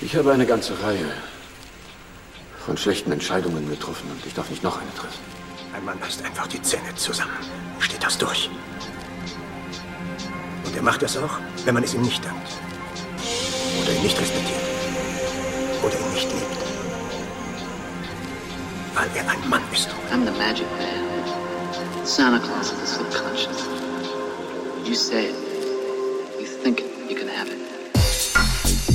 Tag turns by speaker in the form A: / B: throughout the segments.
A: Ich habe eine ganze Reihe von schlechten Entscheidungen getroffen und ich darf nicht noch eine treffen.
B: Ein Mann reißt einfach die Zähne zusammen, steht das durch. Und er macht das auch, wenn man es ihm nicht dankt. Oder ihn nicht respektiert. Oder ihn nicht liebt. Weil er ein Mann ist.
C: I'm the magic man. Santa Claus of the subconscious. You say it. You think it. You can have it.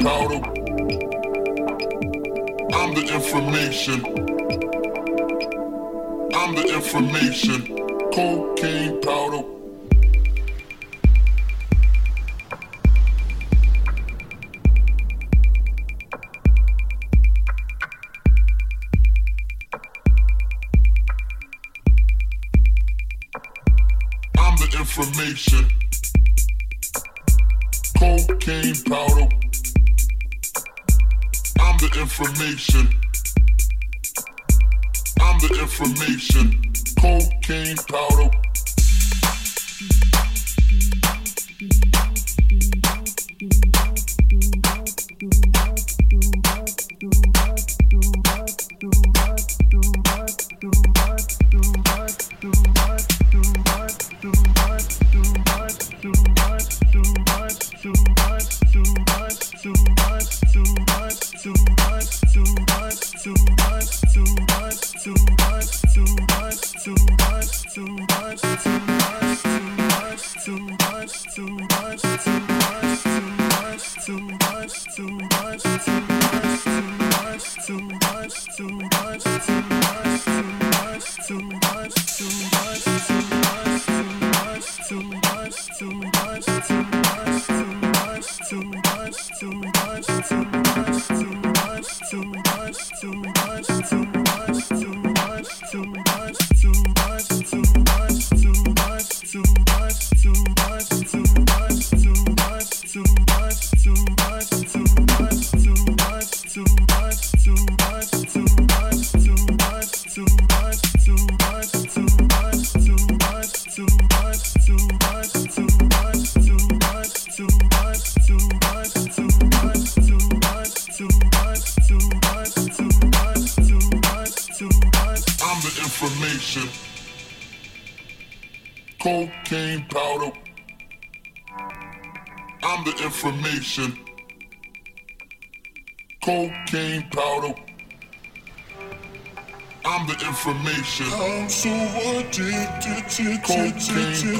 D: Powder. I'm the information. I'm the information. Cocaine powder. Information. I'm the information. Cocaine powder.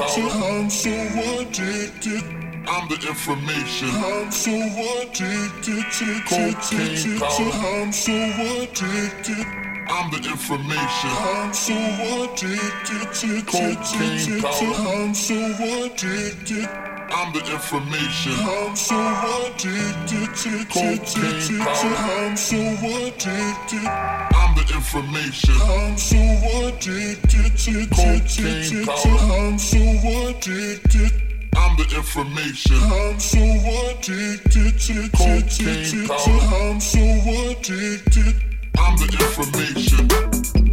D: I'm so addicted. I'm the information. I'm so addicted cocaine powder. I'm so addicted. I'm the information. I'm so addicted cocaine powder. I'm so addicted. I'm the information. I'm so addicted to cocaine. I'm so addicted. I'm the information. I'm so addicted to cocaine. I'm so addicted. I'm the information. I'm so addicted to cocaine. I'm so addicted. I'm the information.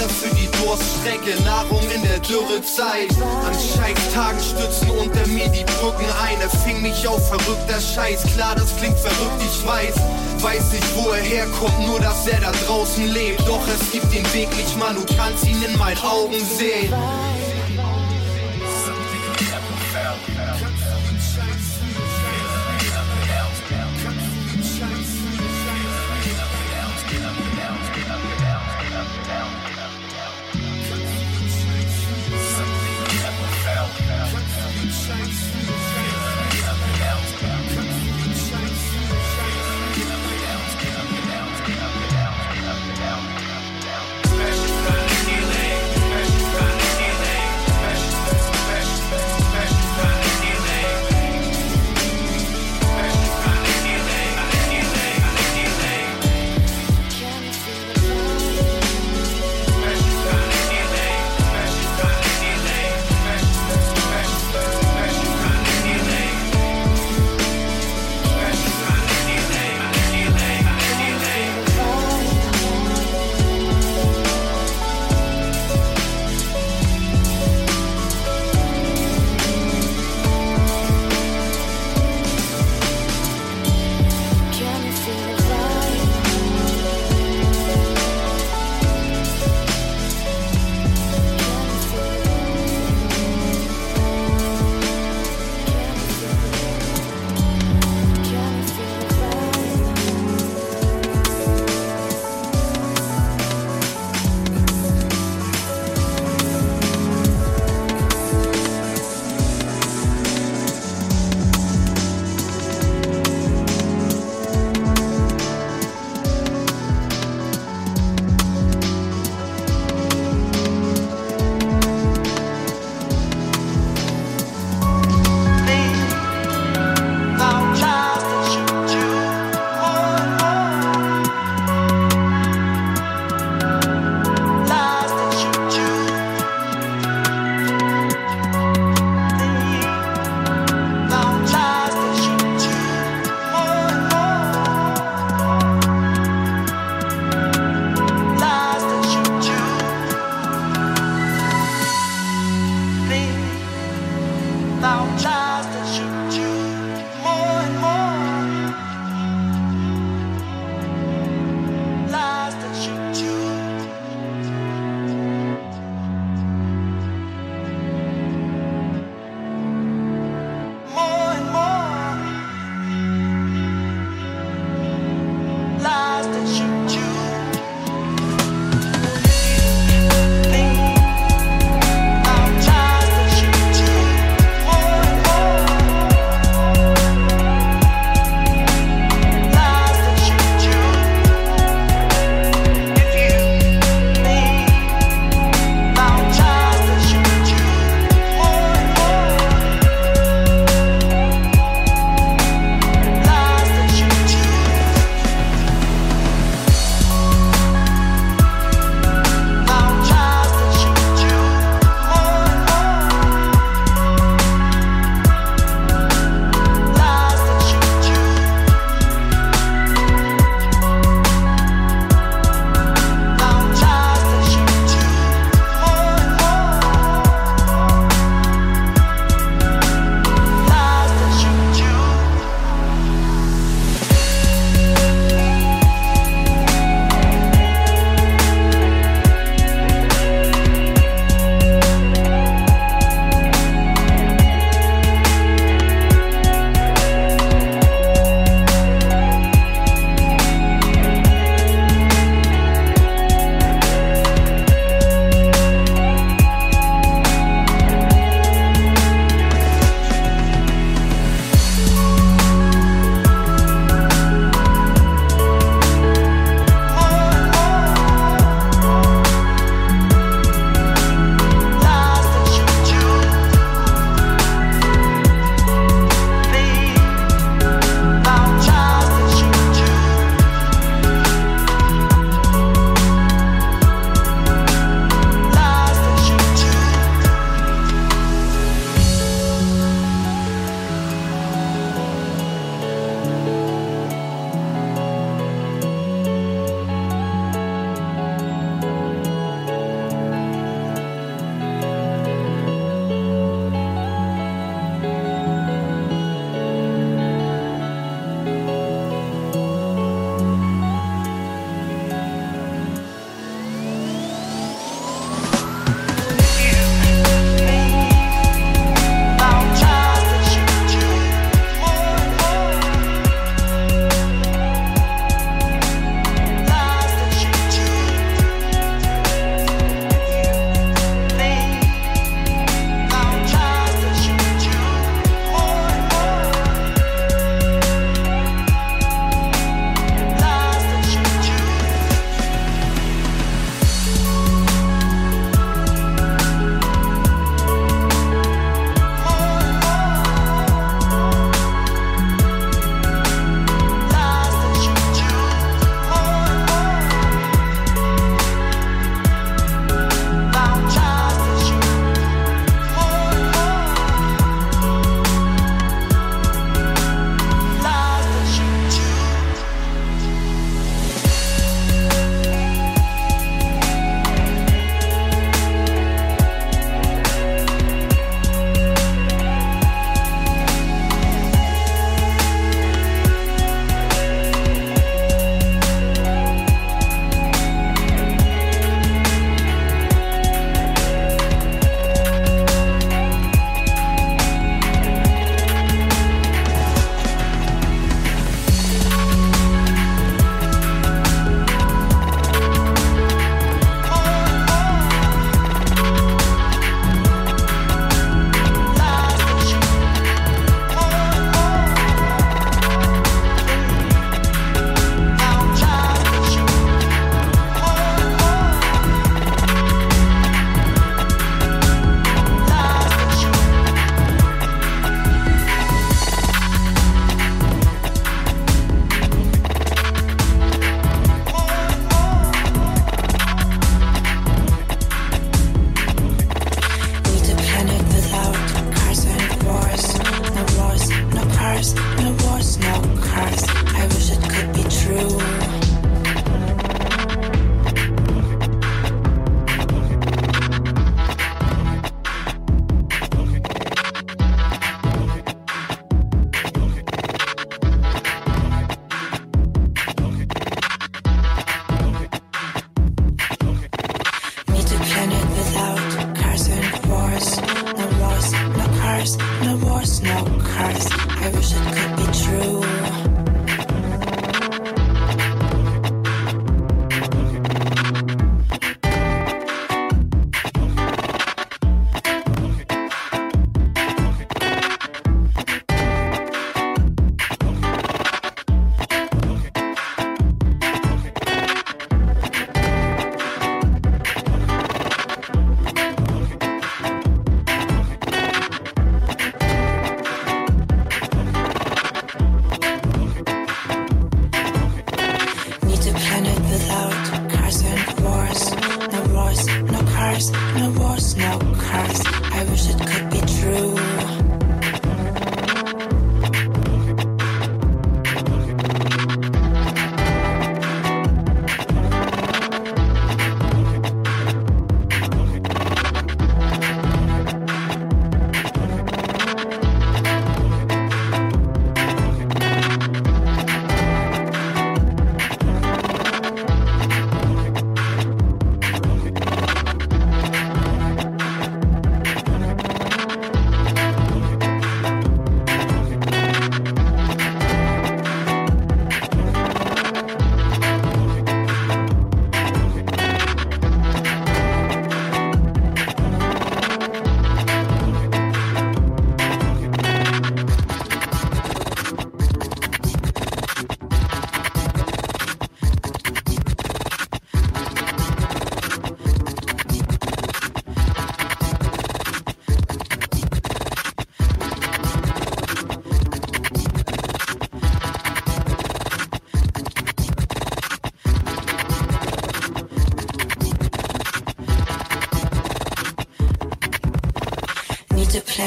E: Wasser für die Durststrecke, Nahrung in der Dürrezeit. An Scheißtagen stützen unter mir die Brücken ein. Er fing mich auf, verrückter Scheiß. Klar, das klingt verrückt, ich weiß. Weiß nicht, wo er herkommt, nur dass er da draußen lebt. Doch es gibt den Weg nicht, Mann, du kannst ihn in meinen Augen sehen.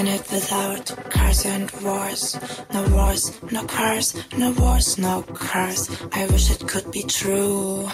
F: Planet without cars and wars. No wars, no cars, no wars, no cars. I wish it could be true.